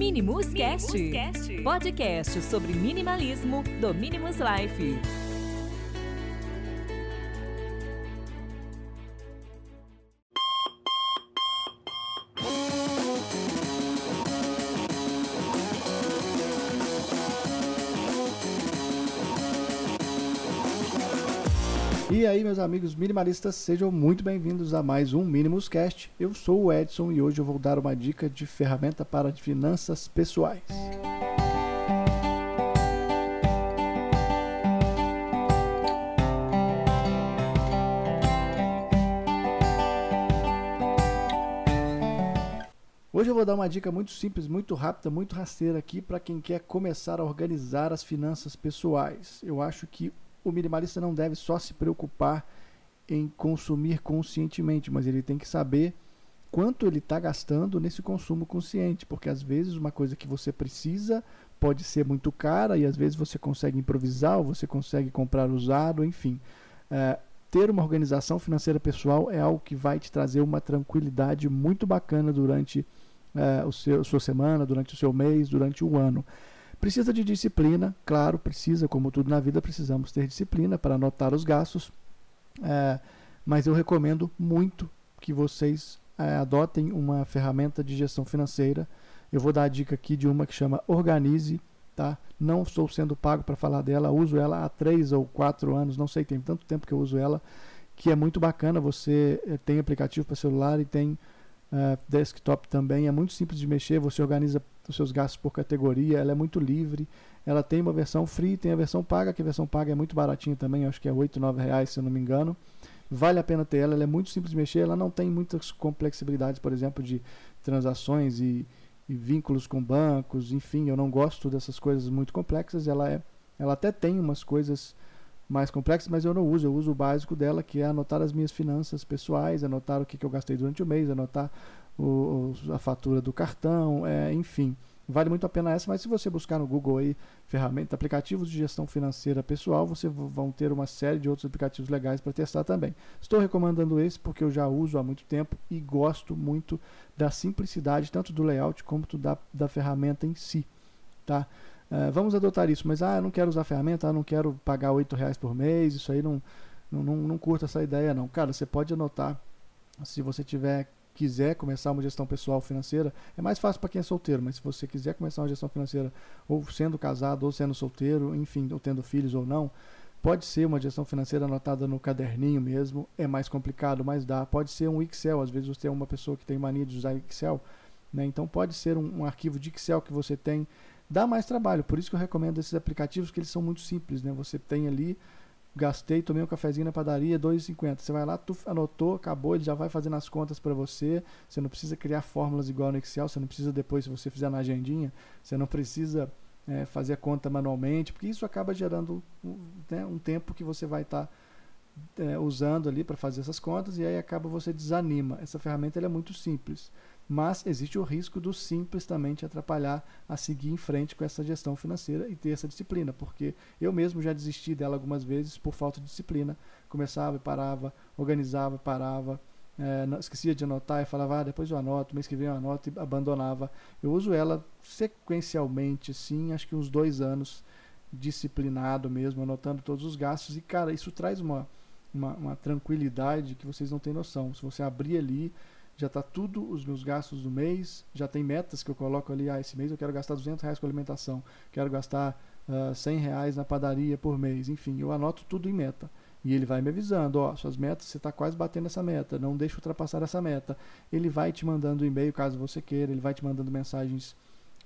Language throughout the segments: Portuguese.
Minimus, Cast, Cast, podcast sobre minimalismo do Minimus Life. E aí, meus amigos minimalistas, sejam muito bem-vindos a mais um Minimus Cast. Eu sou o Edson e hoje eu vou dar uma dica de ferramenta para finanças pessoais. Hoje eu vou dar uma dica muito simples, muito rápida, muito rasteira aqui para quem quer começar a organizar as finanças pessoais. Eu acho que o minimalista não deve só se preocupar em consumir conscientemente, mas ele tem que saber quanto ele está gastando nesse consumo consciente, porque às vezes uma coisa que você precisa pode ser muito cara e às vezes você consegue improvisar ou você consegue comprar usado, enfim. É, ter uma organização financeira pessoal é algo que vai te trazer uma tranquilidade muito bacana durante é, o seu, a sua semana, durante o seu mês, durante o ano. Precisa de disciplina, claro, precisa, como tudo na vida, precisamos ter disciplina para anotar os gastos. É, mas eu recomendo muito que vocês é, adotem uma ferramenta de gestão financeira. Eu vou dar a dica aqui de uma que chama Organize. Tá? Não estou sendo pago para falar dela, uso ela há três ou quatro anos, não sei, tem tanto tempo que eu uso ela, que é muito bacana. Você é, tem aplicativo para celular e tem uh, desktop também. É muito simples de mexer, você organiza os seus gastos por categoria, ela é muito livre. Ela tem uma versão free, tem a versão paga, que a versão paga é muito baratinha também, acho que é R$ 8, 9 reais, se eu não me engano. Vale a pena ter ela, ela é muito simples de mexer, ela não tem muitas complexibilidades, por exemplo, de transações e, e vínculos com bancos, enfim, eu não gosto dessas coisas muito complexas, ela é ela até tem umas coisas mais complexas, mas eu não uso. Eu uso o básico dela, que é anotar as minhas finanças pessoais, anotar o que, que eu gastei durante o mês, anotar o, a fatura do cartão, é, enfim. Vale muito a pena essa, mas se você buscar no Google aí ferramentas, aplicativos de gestão financeira pessoal, você vão ter uma série de outros aplicativos legais para testar também. Estou recomendando esse porque eu já uso há muito tempo e gosto muito da simplicidade, tanto do layout como da, da ferramenta em si. Tá? Uh, vamos adotar isso, mas ah, eu não quero usar ferramenta, ah, não quero pagar R$ reais por mês, isso aí não, não, não, não curta essa ideia não. Cara, você pode anotar, se você tiver quiser começar uma gestão pessoal financeira, é mais fácil para quem é solteiro, mas se você quiser começar uma gestão financeira, ou sendo casado, ou sendo solteiro, enfim, ou tendo filhos ou não, pode ser uma gestão financeira anotada no caderninho mesmo, é mais complicado, mas dá. Pode ser um Excel, às vezes você é uma pessoa que tem mania de usar Excel, né? então pode ser um, um arquivo de Excel que você tem, dá mais trabalho, por isso que eu recomendo esses aplicativos, que eles são muito simples, né? você tem ali gastei, tomei um cafezinho na padaria, 2,50. Você vai lá, tu anotou, acabou, ele já vai fazendo as contas para você. Você não precisa criar fórmulas igual no Excel, você não precisa depois, se você fizer na agendinha, você não precisa é, fazer a conta manualmente, porque isso acaba gerando né, um tempo que você vai estar tá, é, usando ali para fazer essas contas e aí acaba você desanima. Essa ferramenta é muito simples mas existe o risco do simples também te atrapalhar a seguir em frente com essa gestão financeira e ter essa disciplina, porque eu mesmo já desisti dela algumas vezes por falta de disciplina. Começava e parava, organizava e parava, é, esquecia de anotar e falava, ah, depois eu anoto, mês que vem eu anoto e abandonava. Eu uso ela sequencialmente, sim, acho que uns dois anos, disciplinado mesmo, anotando todos os gastos, e cara, isso traz uma, uma, uma tranquilidade que vocês não têm noção. Se você abrir ali, já está tudo os meus gastos do mês, já tem metas que eu coloco ali, ah, esse mês eu quero gastar 200 reais com alimentação, quero gastar uh, ah, 100 reais na padaria por mês, enfim, eu anoto tudo em meta. E ele vai me avisando, ó, suas metas, você está quase batendo essa meta, não deixe ultrapassar essa meta. Ele vai te mandando e-mail caso você queira, ele vai te mandando mensagens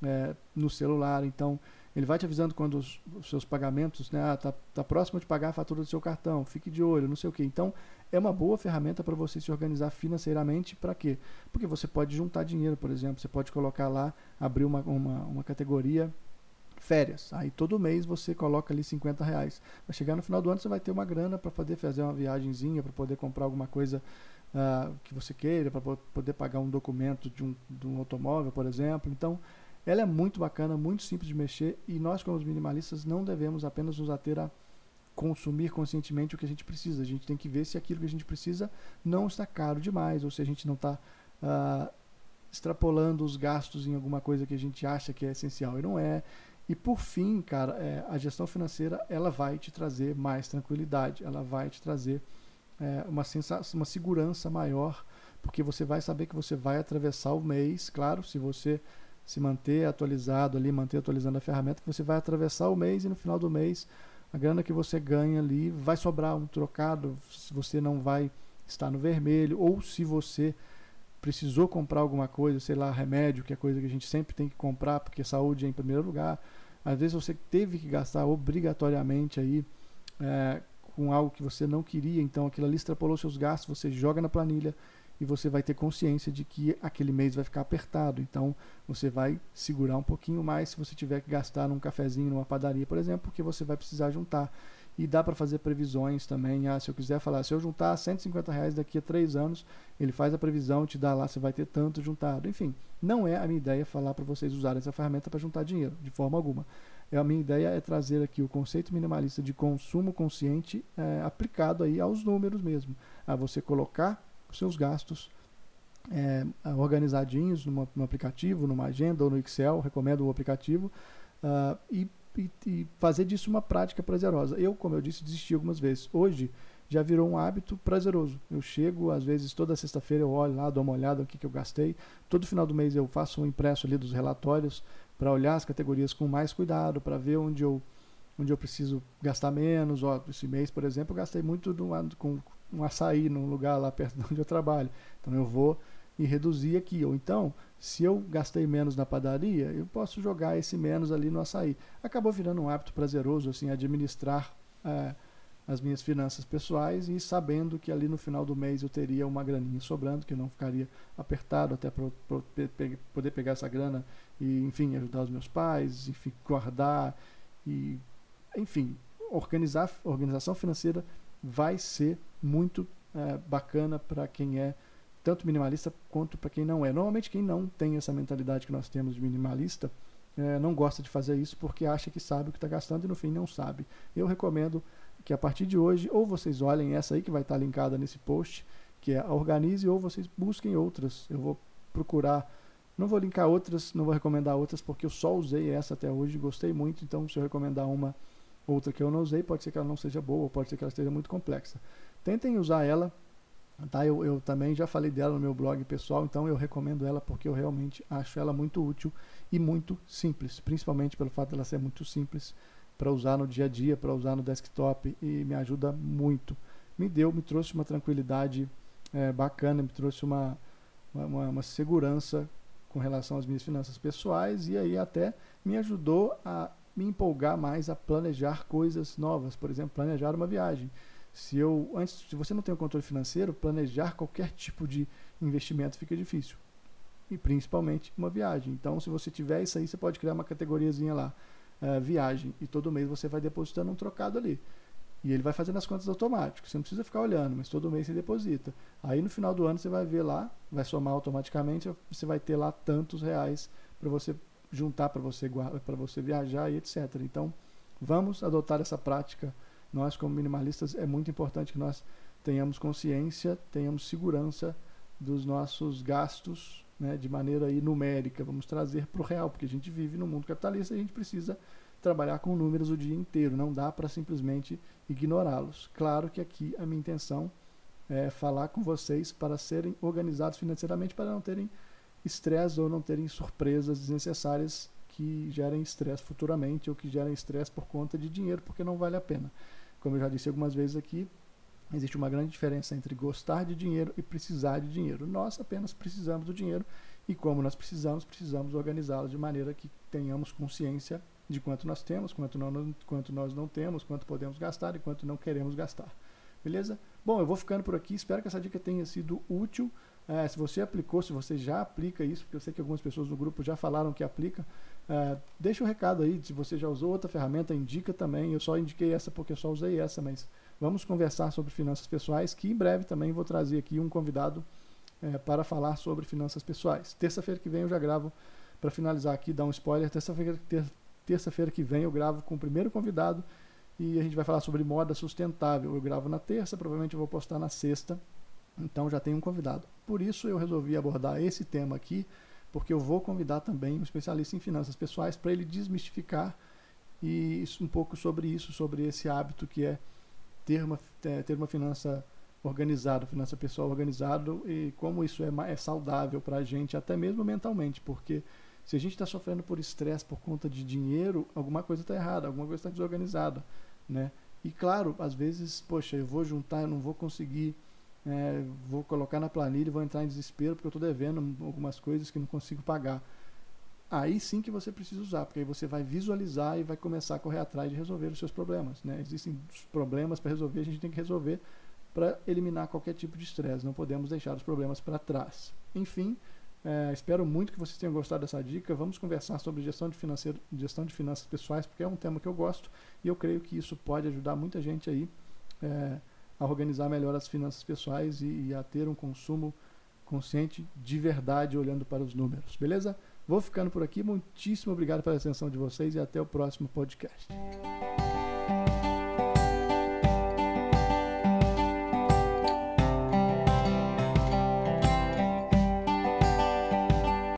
é, no celular, então ele vai te avisando quando os, os seus pagamentos, né, ah, tá, tá próximo de pagar a fatura do seu cartão, fique de olho, não sei o que. Então, é uma boa ferramenta para você se organizar financeiramente. Para quê? Porque você pode juntar dinheiro, por exemplo, você pode colocar lá, abrir uma, uma, uma categoria férias. Aí todo mês você coloca ali 50 reais. Vai chegar no final do ano, você vai ter uma grana para poder fazer uma viagemzinha, para poder comprar alguma coisa uh, que você queira, para poder pagar um documento de um, de um automóvel, por exemplo. Então, ela é muito bacana, muito simples de mexer e nós, como os minimalistas, não devemos apenas nos ater a consumir conscientemente o que a gente precisa. A gente tem que ver se aquilo que a gente precisa não está caro demais ou se a gente não está uh, extrapolando os gastos em alguma coisa que a gente acha que é essencial e não é. E por fim, cara, é, a gestão financeira ela vai te trazer mais tranquilidade, ela vai te trazer é, uma sensação, uma segurança maior, porque você vai saber que você vai atravessar o mês, claro, se você se manter atualizado ali, manter atualizando a ferramenta, que você vai atravessar o mês e no final do mês a grana que você ganha ali vai sobrar um trocado, se você não vai estar no vermelho, ou se você precisou comprar alguma coisa, sei lá, remédio, que é coisa que a gente sempre tem que comprar, porque saúde é em primeiro lugar. Às vezes você teve que gastar obrigatoriamente aí é, com algo que você não queria, então aquilo ali extrapolou seus gastos, você joga na planilha e você vai ter consciência de que aquele mês vai ficar apertado. Então você vai segurar um pouquinho mais se você tiver que gastar num cafezinho, numa padaria, por exemplo, porque você vai precisar juntar. E dá para fazer previsões também. Ah, se eu quiser falar, se eu juntar 150 reais daqui a três anos, ele faz a previsão, te dá lá, você vai ter tanto juntado. Enfim, não é a minha ideia falar para vocês usarem essa ferramenta para juntar dinheiro, de forma alguma. É, a minha ideia é trazer aqui o conceito minimalista de consumo consciente é, aplicado aí aos números mesmo. A você colocar os seus gastos é, organizadinhos numa, no aplicativo, numa agenda ou no Excel, recomendo o aplicativo, uh, e, e, e, fazer disso uma prática prazerosa. Eu, como eu disse, desisti algumas vezes. Hoje já virou um hábito prazeroso. Eu chego, às vezes, toda sexta-feira eu olho lá, dou uma olhada no que, que eu gastei. Todo final do mês eu faço um impresso ali dos relatórios para olhar as categorias com mais cuidado, para ver onde eu, onde eu preciso gastar menos. Ó, esse mês, por exemplo, eu gastei muito com, um açaí num lugar lá perto de onde eu trabalho. Então eu vou e reduzir aqui. Ou então, se eu gastei menos na padaria, eu posso jogar esse menos ali no açaí. Acabou virando um hábito prazeroso, assim, administrar é, as minhas finanças pessoais e sabendo que ali no final do mês eu teria uma graninha sobrando, que eu não ficaria apertado até para poder pegar essa grana e, enfim, ajudar os meus pais, enfim, guardar e, enfim, organizar, organização financeira vai ser muito é, bacana para quem é tanto minimalista quanto para quem não é. Normalmente quem não tem essa mentalidade que nós temos de minimalista é, não gosta de fazer isso porque acha que sabe o que está gastando e no fim não sabe. Eu recomendo que a partir de hoje ou vocês olhem essa aí que vai estar tá linkada nesse post, que é a Organize, ou vocês busquem outras. Eu vou procurar, não vou linkar outras, não vou recomendar outras porque eu só usei essa até hoje, gostei muito, então se eu recomendar uma outra que eu não usei, pode ser que ela não seja boa, pode ser que ela esteja muito complexa. Tentem usar ela, tá? Eu, eu também já falei dela no meu blog pessoal, então eu recomendo ela porque eu realmente acho ela muito útil e muito simples, principalmente pelo fato dela ser muito simples para usar no dia a dia, para usar no desktop e me ajuda muito. Me deu, me trouxe uma tranquilidade é, bacana, me trouxe uma, uma, uma segurança com relação às minhas finanças pessoais e aí até me ajudou a me empolgar mais a planejar coisas novas, por exemplo, planejar uma viagem. Se eu antes, se você não tem o controle financeiro, planejar qualquer tipo de investimento fica difícil. E principalmente uma viagem. Então, se você tiver isso aí, você pode criar uma categoriazinha lá, uh, viagem, e todo mês você vai depositando um trocado ali. E ele vai fazendo as contas automático. Você não precisa ficar olhando, mas todo mês você deposita. Aí no final do ano você vai ver lá, vai somar automaticamente, você vai ter lá tantos reais para você juntar para você para você viajar e etc. Então, vamos adotar essa prática. Nós como minimalistas é muito importante que nós tenhamos consciência, tenhamos segurança dos nossos gastos, né, de maneira aí numérica. Vamos trazer para o real, porque a gente vive no mundo capitalista e a gente precisa trabalhar com números o dia inteiro. Não dá para simplesmente ignorá-los. Claro que aqui a minha intenção é falar com vocês para serem organizados financeiramente, para não terem estresse ou não terem surpresas desnecessárias que gerem estresse futuramente ou que gerem estresse por conta de dinheiro, porque não vale a pena. Como eu já disse algumas vezes aqui, existe uma grande diferença entre gostar de dinheiro e precisar de dinheiro. Nós apenas precisamos do dinheiro e, como nós precisamos, precisamos organizá-lo de maneira que tenhamos consciência de quanto nós temos, quanto, não, quanto nós não temos, quanto podemos gastar e quanto não queremos gastar. Beleza? Bom, eu vou ficando por aqui. Espero que essa dica tenha sido útil. É, se você aplicou, se você já aplica isso, porque eu sei que algumas pessoas no grupo já falaram que aplica, é, deixa o um recado aí. Se você já usou outra ferramenta, indica também. Eu só indiquei essa porque eu só usei essa, mas vamos conversar sobre finanças pessoais, que em breve também vou trazer aqui um convidado é, para falar sobre finanças pessoais. Terça-feira que vem eu já gravo, para finalizar aqui, dar um spoiler. Terça-feira ter, terça que vem eu gravo com o primeiro convidado e a gente vai falar sobre moda sustentável. Eu gravo na terça, provavelmente eu vou postar na sexta Então já tem um convidado. Por isso eu resolvi abordar esse tema aqui, porque eu vou convidar também um especialista em finanças pessoais para ele desmistificar e isso, um pouco sobre isso, sobre esse hábito que é ter uma, é, ter uma finança organizada, finança pessoal organizada e como isso é, é saudável para a gente, até mesmo mentalmente, porque se a gente está sofrendo por estresse por conta de dinheiro, alguma coisa está errada, alguma coisa está desorganizada, né? E claro, às vezes, poxa, eu vou juntar, eu não vou conseguir, é, vou colocar na planilha, vou entrar em desespero porque eu estou devendo algumas coisas que não consigo pagar. Aí sim que você precisa usar, porque aí você vai visualizar e vai começar a correr atrás de resolver os seus problemas. Né? Existem problemas para resolver, a gente tem que resolver para eliminar qualquer tipo de estresse. Não podemos deixar os problemas para trás. Enfim, é, espero muito que vocês tenham gostado dessa dica. Vamos conversar sobre gestão de, financeiro, gestão de finanças pessoais, porque é um tema que eu gosto e eu creio que isso pode ajudar muita gente aí é, a organizar melhor as finanças pessoais e, e a ter um consumo consciente de verdade olhando para os números. Beleza? Vou ficando por aqui. Muitíssimo obrigado pela atenção de vocês e até o próximo podcast.